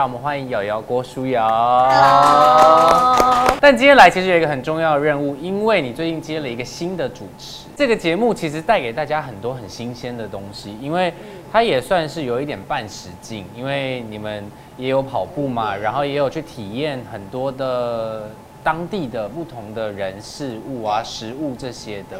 让我们欢迎瑶瑶郭书瑶。但今天来其实有一个很重要的任务，因为你最近接了一个新的主持，这个节目其实带给大家很多很新鲜的东西，因为它也算是有一点半实境，因为你们也有跑步嘛，然后也有去体验很多的当地的不同的人事物啊、食物这些的。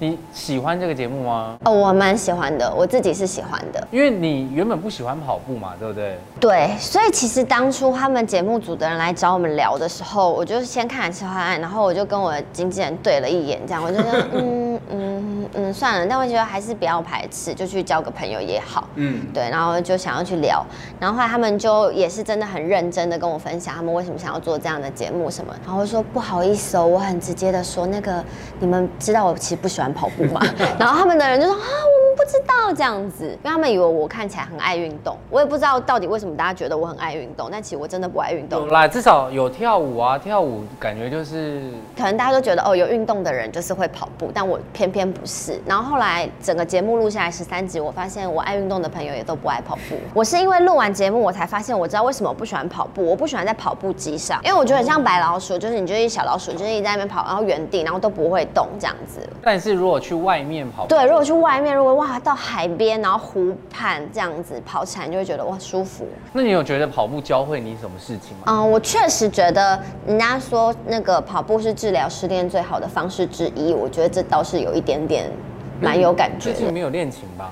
你喜欢这个节目吗？哦，我蛮喜欢的，我自己是喜欢的。因为你原本不喜欢跑步嘛，对不对？对，所以其实当初他们节目组的人来找我们聊的时候，我就先看了策划案，然后我就跟我的经纪人对了一眼，这样我就说，嗯嗯嗯，算了，但我觉得还是不要排斥，就去交个朋友也好。嗯，对，然后就想要去聊，然后后来他们就也是真的很认真的跟我分享他们为什么想要做这样的节目什么，然后说不好意思哦，我很直接的说那个你们知道我其实不喜欢跑步嘛，然后他们的人就说啊不知道这样子，因为他们以为我看起来很爱运动，我也不知道到底为什么大家觉得我很爱运动，但其实我真的不爱运动。有啦，至少有跳舞啊，跳舞感觉就是可能大家都觉得哦，有运动的人就是会跑步，但我偏偏不是。然后后来整个节目录下来十三集，我发现我爱运动的朋友也都不爱跑步。我是因为录完节目，我才发现我知道为什么我不喜欢跑步。我不喜欢在跑步机上，因为我觉得很像白老鼠，就是你就是一小老鼠，就是一直在那边跑，然后原地，然后都不会动这样子。但是如果去外面跑步，对，如果去外面，如果哇到海边，然后湖畔这样子跑起来，你就会觉得哇舒服。那你有觉得跑步教会你什么事情吗？嗯，我确实觉得人家说那个跑步是治疗失恋最好的方式之一，我觉得这倒是有一点点蛮有感觉的。最近没有恋情吧？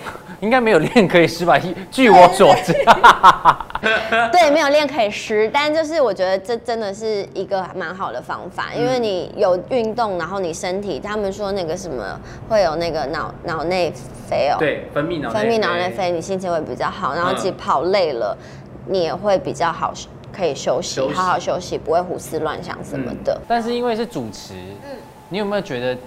应该没有练可以失吧？据我所知，对，没有练可以湿，但就是我觉得这真的是一个蛮好的方法，因为你有运动，然后你身体，他们说那个什么会有那个脑脑内啡哦，对，分泌脑分泌脑内啡，你心情会比较好，然后其实跑累了，你也会比较好，可以休息，休息好好休息，不会胡思乱想什么的。但是因为是主持，嗯。你有没有觉得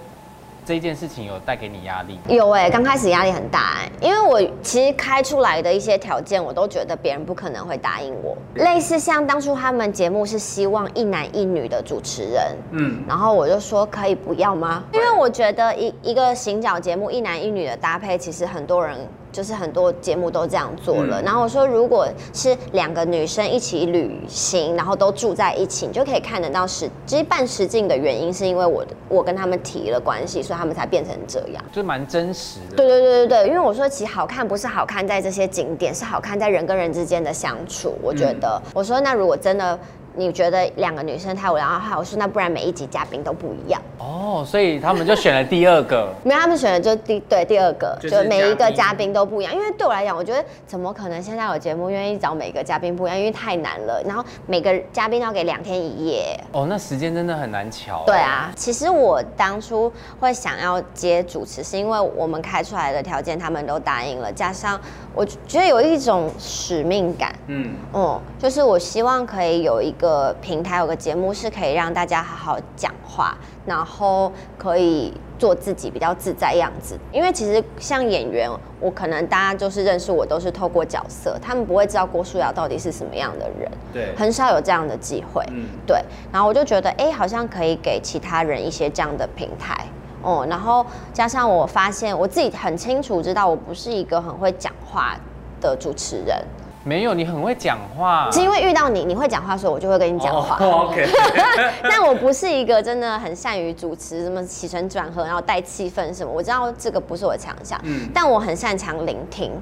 这件事情有带给你压力？有哎、刚开始压力很大哎、因为我其实开出来的一些条件，我都觉得别人不可能会答应我。类似像当初他们节目是希望一男一女的主持人，嗯，然后我就说可以不要吗？因为我觉得一一个行脚节目一男一女的搭配，其实很多人就是很多节目都这样做了。嗯然后我说，如果是两个女生一起旅行，然后都住在一起，你就可以看得到实，其实半实境的原因是因为我我跟他们提了关系，所以他们才变成这样。就蛮真实的。对对对对对，因为我说其实好看不是好看在这些景点，是好看在人跟人之间的相处。我觉得，我说那如果真的你觉得两个女生太无聊的话，我说那不然每一集嘉宾都不一样。哦，所以他们就选了第二个。没有，他们选的就第对第二个，就就是每一个嘉宾都不一样。因为对我来讲，我觉得怎么可能现在有节目愿意找每个嘉宾不一样？因为太难了，然后每个嘉宾要给两天一夜。哦，那时间真的很难瞧。对，啊，其实我当初会想要接主持，是因为我们开出来的条件他们都答应了，加上我觉得有一种使命感。嗯，嗯，就是我希望可以有一个平台，有个节目是可以让大家好好讲话，然后可以做自己比较自在样子。因为其实像演员，我可能大家就是认识我都是透过角色，他们不会知道郭书瑶到底是什么样的人，对，很少有这样的机会。嗯，对，然后我就觉得，哎、好像可以给其他人一些这样的平台。哦、然后加上我发现我自己很清楚知道，我不是一个很会讲话的主持人，没有，你很会讲话。是因为遇到你，你会讲话，所以我就会跟你讲话。哦 OK，但我不是一个真的很善于主持，什么起承转合，然后带气氛什么。我知道这个不是我的强项，嗯但我很擅长聆听。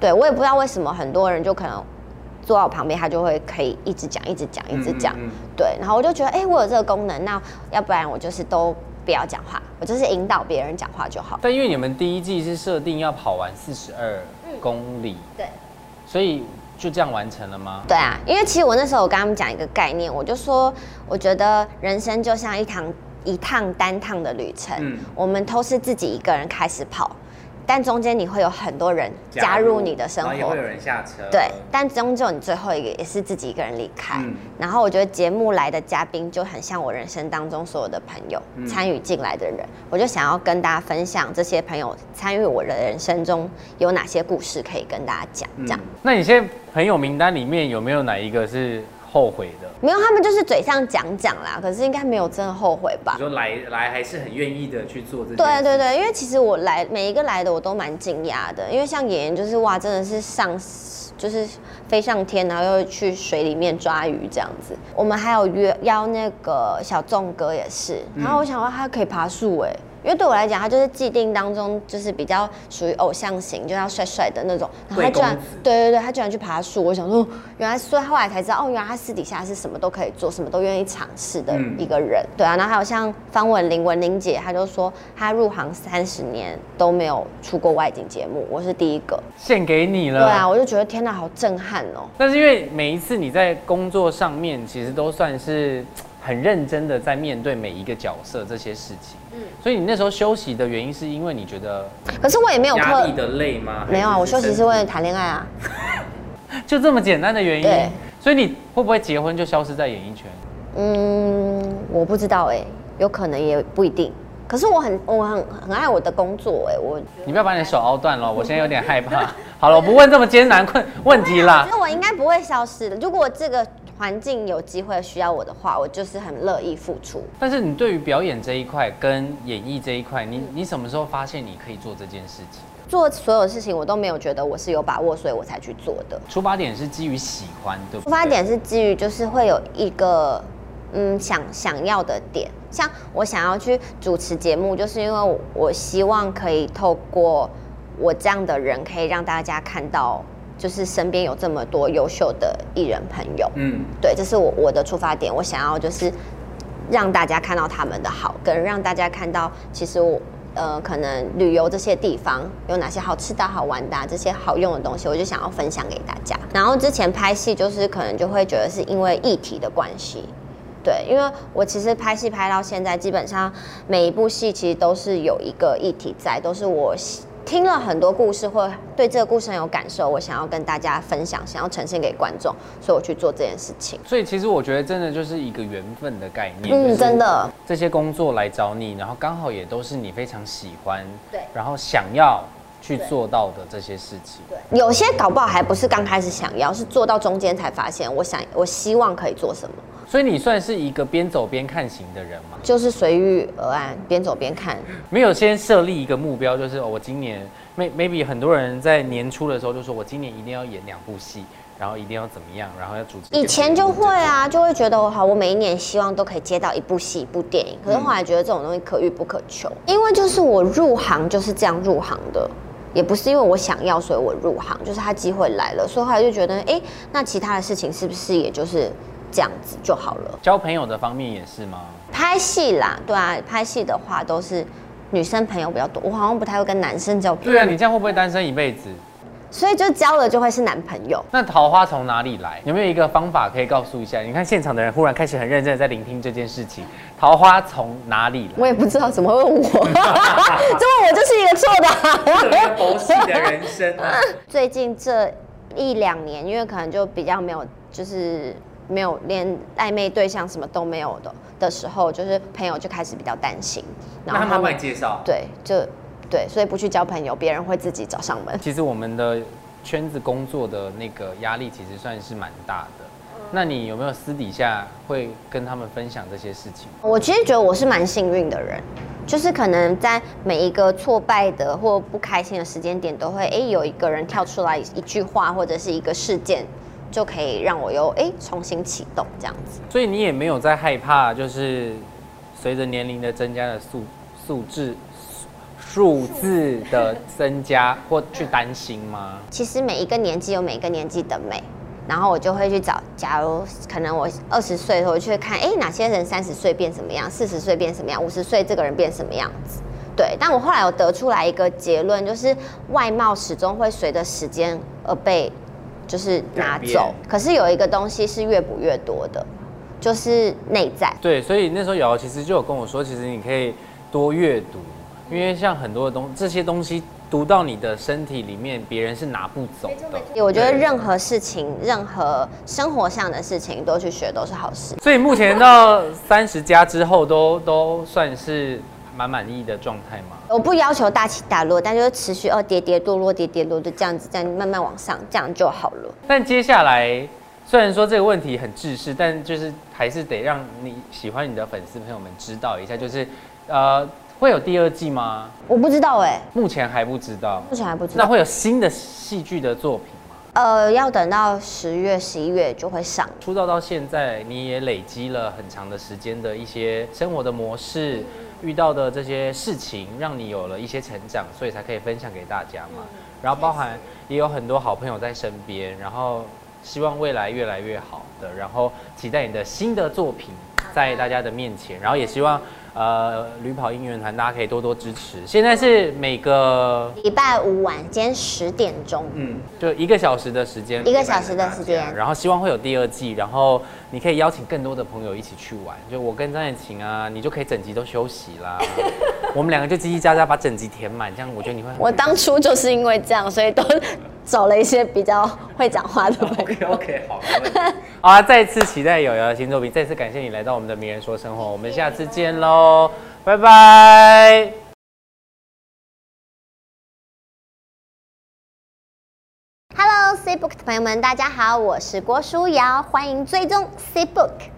对我也不知道为什么很多人就可能坐在我旁边，他就会可以一直讲，一直讲，一直讲。嗯嗯嗯对，然后我就觉得，哎、我有这个功能，那要不然我就是都不要讲话，我就是引导别人讲话就好。但因为你们第一季是设定要跑完四十二公里，对。所以就这样完成了吗？对啊，因为其实我那时候我跟他们讲一个概念，我就说，我觉得人生就像一趟一趟单趟的旅程，嗯我们都是自己一个人开始跑，但中间你会有很多人加入你的生活然后也会有。人下车。对，但终究你最后一个也是自己一个人离开。嗯然后我觉得节目来的嘉宾就很像我人生当中所有的朋友，嗯参与进来的人，我就想要跟大家分享这些朋友参与我的人生中有哪些故事可以跟大家讲，这样。那你现在朋友名单里面有没有哪一个是后悔的？没有，他们就是嘴上讲讲啦，可是应该没有真的后悔吧你？说来来还是很愿意的去做这件对对对，因为其实我来每一个来的我都蛮惊讶的，因为像演员就是哇，真的是上就是飞上天，然后又去水里面抓鱼这样子。我们还有约邀那个小众哥也是，然后我想说他可以爬树哎、因为对我来讲，他就是既定当中就是比较属于偶像型，就要帅帅的那种。然后他居然对对对，他居然去爬树，我想说，原来所以后来才知道，哦，原来他私底下是什么都可以做，什么都愿意尝试的嗯一个人。对啊，然后还有像方文玲、文玲姐，她就说她入行三十年都没有出过外景节目，我是第一个。献给你了。对啊，我就觉得天哪，好震撼哦。但是因为每一次你在工作上面，其实都算是很认真的在面对每一个角色这些事情。嗯，所以你那时候休息的原因是因为你觉得可是我也没有刻压力，的累吗？没有啊，我休息是为了谈恋爱啊。就这么简单的原因。所以你会不会结婚就消失在演艺圈？嗯，我不知道哎、有可能也不一定。可是我很我很很爱我的工作哎、我你不要把你的手凹断了，我现在有点害怕。好了，我不问这么艰难困问题啦其。实我应该不会消失的。如果这个环境有机会需要我的话，我就是很乐意付出。但是你对于表演这一块跟演艺这一块，你你什么时候发现你可以做这件事情？做所有事情，我都没有觉得我是有把握，所以我才去做的。出发点是基于喜欢，对不对？出发点是基于就是会有一个嗯想想要的点，像我想要去主持节目，就是因为我我希望可以透过我这样的人，可以让大家看到，就是身边有这么多优秀的艺人朋友。嗯，对，这是我我的出发点，我想要就是让大家看到他们的好，跟让大家看到其实我。呃，可能旅游这些地方有哪些好吃的好玩的、啊、这些好用的东西，我就想要分享给大家。然后之前拍戏就是可能就会觉得是因为议题的关系，对，因为我其实拍戏拍到现在，基本上每一部戏其实都是有一个议题在，都是我喜听了很多故事，或对这个故事很有感受，我想要跟大家分享，想要呈现给观众，所以我去做这件事情。所以其实我觉得真的就是一个缘分的概念。嗯，真的，这些工作来找你，然后刚好也都是你非常喜欢，对然后想要去做到的这些事情。有些搞不好还不是刚开始想要，是做到中间才发现，我想我希望可以做什么，所以你算是一个边走边看型的人吗？就是随遇而安，边走边看。没有先设立一个目标，就是、哦、我今年 may maybe 很多人在年初的时候就说我今年一定要演两部戏，然后一定要怎么样，然后要主持。以前就会啊，就会觉得我好，我每一年希望都可以接到一部戏、一部电影。可是后来觉得这种东西可遇不可求，因为就是我入行就是这样入行的，也不是因为我想要所以我入行，就是他机会来了，所以后来就觉得，哎、那其他的事情是不是也就是这样子就好了？交朋友的方面也是吗？拍戏啦，对啊，拍戏的话都是女生朋友比较多，我好像不太会跟男生交朋友，对啊，你这样会不会单身一辈子？所以就交了就会是男朋友。那桃花从哪里来？有没有一个方法可以告诉一下？你看现场的人忽然开始很认真的在聆听这件事情，桃花从哪里来？我也不知道怎么会问我，这问我就是一个错的。一个佛系的人生啊！最近这一两年，因为可能就比较没有，就是没有连暧昧对象什么都没有的的时候，就是朋友就开始比较担心，那他们要帮你介绍。对，就对，所以不去交朋友，别人会自己找上门。其实我们的圈子工作的那个压力其实算是蛮大的。那你有没有私底下会跟他们分享这些事情？我其实觉得我是蛮幸运的人，就是可能在每一个挫败的或不开心的时间点，都会哎、诶有一个人跳出来一句话或者是一个事件，就可以让我又哎、诶重新启动这样子。所以你也没有在害怕，就是随着年龄的增加的素素质数字的增加或去担心吗？其实每一个年纪有每一个年纪的美，然后我就会去找，假如可能我二十岁的时候，我就会看，哎，哪些人三十岁变什么样，四十岁变什么样，五十岁这个人变什么样子。对，但我后来有得出来一个结论，就是外貌始终会随着时间而被就是拿走，可是有一个东西是越补越多的，就是内在。对，所以那时候瑶瑶其实就有跟我说，其实你可以多阅读，因为像很多的东这些东西读到你的身体里面，别人是拿不走的。我觉得任何事情，任何生活上的事情都去学都是好事。所以目前到三十加之后都都算是蛮满意的状态吗？我不要求大起大落，但就是持续哦跌跌堕落，跌跌落就这样子，这样慢慢往上，这样就好了。但接下来虽然说这个问题很制式，但就是还是得让你喜欢你的粉丝朋友们知道一下，就是呃会有第二季吗？我不知道哎，目前还不知道。目前还不知道。那会有新的戏剧的作品吗？呃，要等到十月、十一月就会上。出道到现在，你也累积了很长的时间的一些生活的模式，遇到的这些事情，让你有了一些成长，所以才可以分享给大家嘛。然后包含也有很多好朋友在身边，然后希望未来越来越好的，然后期待你的新的作品在大家的面前，然后也希望。呃，旅跑应援团，大家可以多多支持。现在是每个礼拜五晚间十点钟，嗯，就一个小时的时间，一个小时的时间。然后希望会有第二季，然后你可以邀请更多的朋友一起去玩。就我跟张燕晴啊，你就可以整集都休息啦。我们两个就叽叽喳喳把整集填满，这样我觉得你会。我当初就是因为这样，所以都找了一些比较会讲话的朋友。OK，好。好啊，再次期待友友的新作品，再次感谢你来到我们的名人说生活，我们下次见喽，拜拜。Hello，C Book 的朋友们，大家好，我是郭书瑶，欢迎追踪 C Book。